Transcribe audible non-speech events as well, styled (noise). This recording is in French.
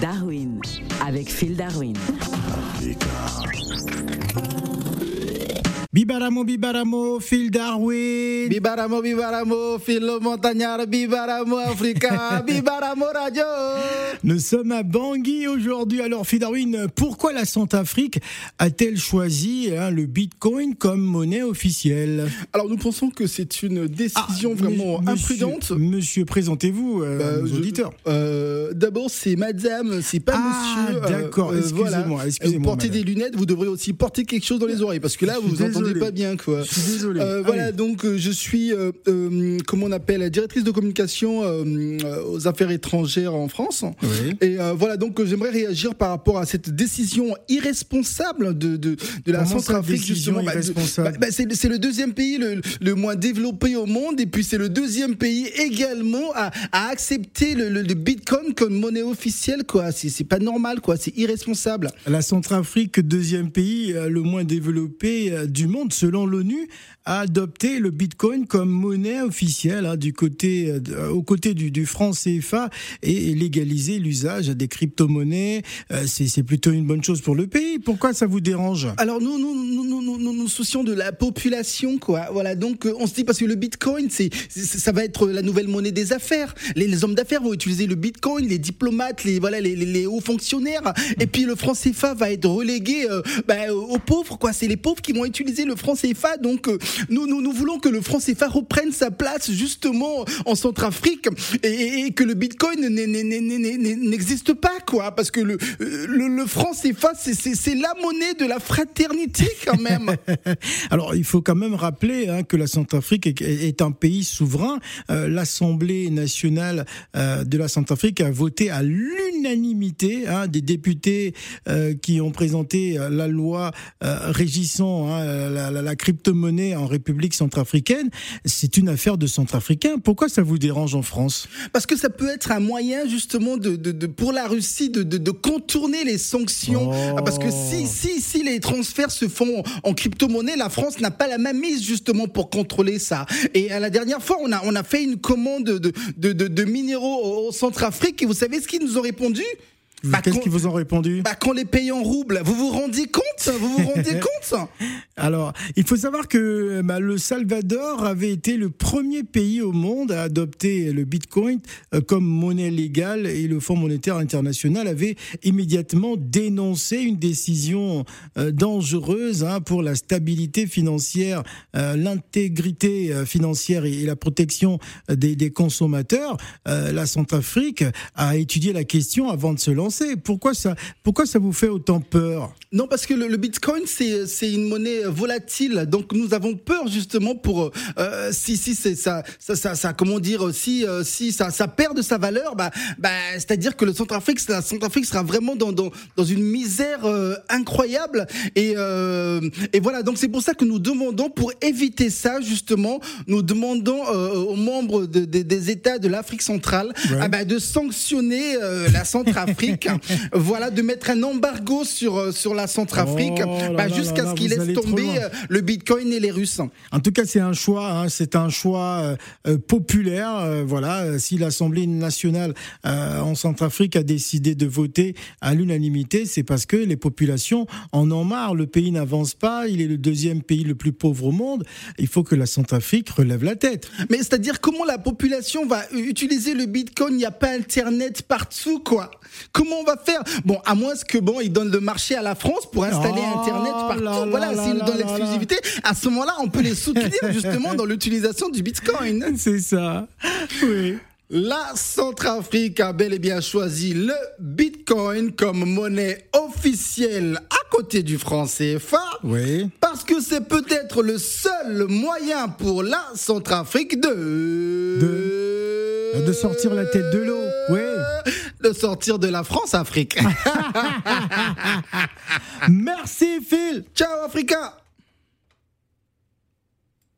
Darwin avec Phil Darwin. Bibaramo, Bibaramo, Phil Darwin. Bibaramo, Bibaramo, Phil le montagnard, Bibaramo Africa, (laughs) Bibaramo Radio. Nous sommes à Bangui aujourd'hui. Alors, Phil Darwin, pourquoi la Centrafrique a-t-elle choisi hein, le Bitcoin comme monnaie officielle? Alors, nous pensons que c'est une décision Ah, vraiment monsieur- imprudente. Monsieur, présentez-vous euh, Bah, aux je- auditeurs. euh, D'abord, c'est madame, c'est pas Ah, monsieur. euh, d'accord, euh, excusez-moi, excusez-moi, Vous portez madame. des lunettes, vous devrez aussi porter quelque chose dans les oreilles, parce que là, vous entendez pas bien, quoi. Je suis désolé. Euh, voilà, donc euh, je suis, euh, comment on appelle, directrice de communication aux affaires étrangères en France. Oui. Et voilà, donc j'aimerais réagir par rapport à cette décision irresponsable de, de, de la Centrafrique, justement. Bah, bah, bah, c'est le- deuxième pays le, le moins développé au monde, et puis c'est le deuxième pays également à, à accepter le, le- le Bitcoin comme monnaie officielle, quoi. C'est pas normal, quoi. C'est irresponsable. La Centrafrique, deuxième pays le moins développé du monde, selon l'ONU, a adopté le Bitcoin comme monnaie officielle hein, du côté, euh, aux côtés du, franc CFA et légaliser l'usage des crypto-monnaies. Euh, C'est plutôt une bonne chose pour le pays. Pourquoi ça vous dérange? Alors nous nous nous nous nous nous, soucions de la population quoi. Voilà donc euh, on se dit parce que le Bitcoin c'est ça va être la nouvelle monnaie des affaires. Les, hommes d'affaires vont utiliser le Bitcoin, les diplomates, les voilà les, hauts fonctionnaires et puis le franc CFA va être relégué bah, aux pauvres quoi. C'est les pauvres qui vont utiliser le franc CFA donc euh, nous nous nous voulons que le franc CFA reprenne sa place justement en Centrafrique et, et- et que le Bitcoin n'existe pas quoi parce que le euh, le, le franc CFA c'est la monnaie de la fraternité quand même. (laughs) Alors, il faut quand même rappeler hein, que la Centrafrique est, est un pays souverain. Euh, L'Assemblée nationale euh, de la Centrafrique a voté à l'unanimité hein, des députés euh, qui ont présenté la loi régissant hein, la, la- la crypto-monnaie en République centrafricaine. C'est une affaire de Centrafricains. Pourquoi ça vous dérange en France? Parce que ça peut être un moyen justement de, de, de- pour la Russie de, de, contourner les sanctions. Oh. Ah, Parce que si, si, si les transferts se font en crypto-monnaie, la France n'a pas la même mise justement pour contrôler ça. Et à la dernière fois, on a, on a fait une commande de, de, de, minéraux au, Centrafrique et vous savez ce qu'ils nous ont répondu? Bah, Qu'est-ce qu'ils vous ont répondu? bah, qu'on les paye en roubles. Vous vous rendez compte? Vous vous rendez (laughs) compte? Alors, il faut savoir que bah, le Salvador avait été le premier pays au monde à adopter le Bitcoin euh, comme monnaie légale et le Fonds monétaire international avait immédiatement dénoncé une décision euh, dangereuse hein, pour la stabilité financière, euh, l'intégrité financière et, la protection des, consommateurs. La Centrafrique a étudié la question avant de se lancer. Pourquoi ça, pourquoi ça vous fait autant peur? Non, parce que le, Bitcoin, c'est une monnaie volatile. Donc, nous avons peur justement pour euh, si si c'est ça, ça ça ça comment dire si euh, si ça ça perd de sa valeur, bah bah c'est-à-dire que le Centrafrique, la Centrafrique sera vraiment dans dans dans une misère euh, incroyable. Et euh, et voilà. Donc, c'est pour ça que nous demandons pour éviter ça justement, nous demandons euh, aux membres de- de- des États de l'Afrique centrale Ouais. ah bah, de sanctionner euh, la Centrafrique. (laughs) voilà, de mettre un embargo sur euh, sur la Centrafrique, Oh bah, jusqu'à ce laissent allez trop tomber euh, le Bitcoin et les Russes. En tout cas, c'est un choix, hein, c'est un choix euh, euh, populaire. euh, voilà, Euh, si l'Assemblée nationale euh, en Centrafrique a décidé de voter à l'unanimité, c'est parce que les populations en ont marre. Le pays n'avance pas. Il est le deuxième pays le plus pauvre au monde. Il faut que la Centrafrique relève la tête. Mais c'est-à-dire comment la population va utiliser le Bitcoin? Il n'y a pas Internet partout, quoi. Comment on va faire? Bon, à moins que bon, ils donnent le marché à la France pour installer Oh Internet là partout. là voilà, là s'ils nous là l'exclusivité, à ce moment-là, on peut les soutenir (laughs) justement dans l'utilisation du Bitcoin. C'est ça. Oui. La Centrafrique a bel et bien choisi le Bitcoin comme monnaie officielle à côté du franc CFA. Oui. Parce que c'est peut-être le seul moyen pour la Centrafrique de... De- de sortir la tête de l'eau. De sortir de la France-Afrique. (laughs) (laughs) Merci Phil. Ciao Africa